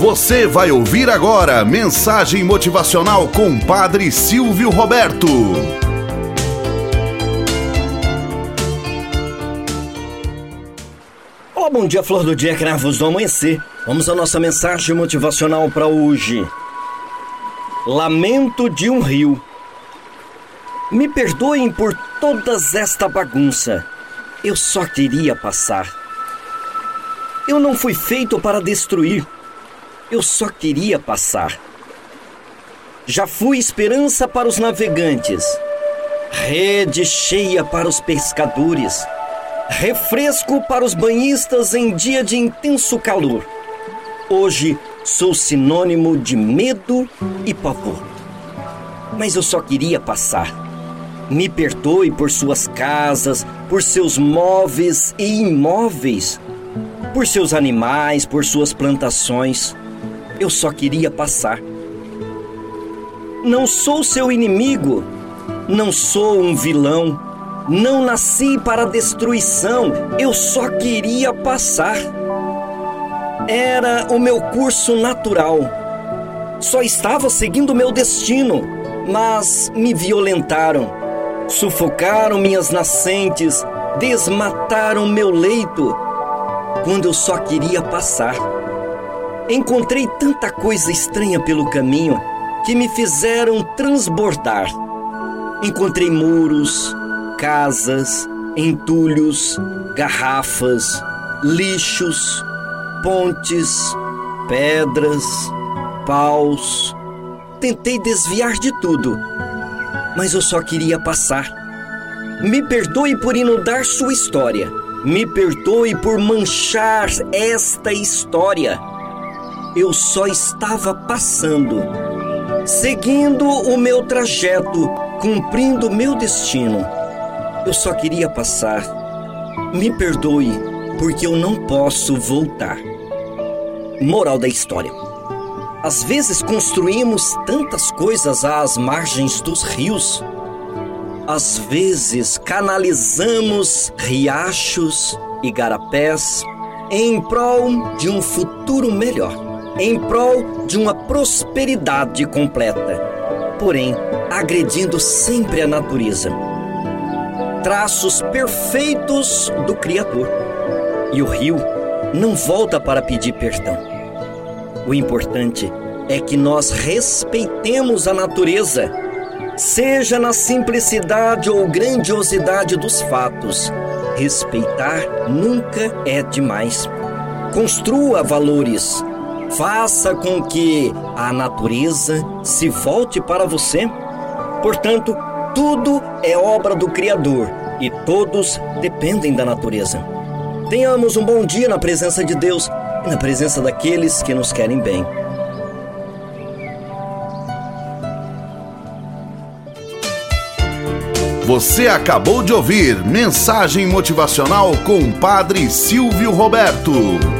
Você vai ouvir agora mensagem motivacional com Padre Silvio Roberto. Olá, bom dia, flor do dia, cravos do amanhecer. Vamos à nossa mensagem motivacional para hoje. Lamento de um rio. Me perdoem por todas esta bagunça. Eu só queria passar. Eu não fui feito para destruir eu só queria passar. Já fui esperança para os navegantes, rede cheia para os pescadores, refresco para os banhistas em dia de intenso calor. Hoje sou sinônimo de medo e pavor. Mas eu só queria passar. Me perdoe por suas casas, por seus móveis e imóveis, por seus animais, por suas plantações eu só queria passar. Não sou seu inimigo, não sou um vilão, não nasci para destruição, eu só queria passar. Era o meu curso natural. Só estava seguindo meu destino, mas me violentaram, sufocaram minhas nascentes, desmataram meu leito, quando eu só queria passar. Encontrei tanta coisa estranha pelo caminho que me fizeram transbordar. Encontrei muros, casas, entulhos, garrafas, lixos, pontes, pedras, paus. Tentei desviar de tudo, mas eu só queria passar. Me perdoe por inundar sua história. Me perdoe por manchar esta história eu só estava passando, seguindo o meu trajeto, cumprindo meu destino. Eu só queria passar. Me perdoe, porque eu não posso voltar. Moral da história. Às vezes construímos tantas coisas às margens dos rios. Às vezes canalizamos riachos e garapés em prol de um futuro melhor em prol de uma prosperidade completa, porém agredindo sempre a natureza. Traços perfeitos do Criador. E o rio não volta para pedir perdão. O importante é que nós respeitemos a natureza, seja na simplicidade ou grandiosidade dos fatos. Respeitar nunca é demais. Construa valores Faça com que a natureza se volte para você. Portanto, tudo é obra do Criador e todos dependem da natureza. Tenhamos um bom dia na presença de Deus e na presença daqueles que nos querem bem. Você acabou de ouvir Mensagem Motivacional com o Padre Silvio Roberto.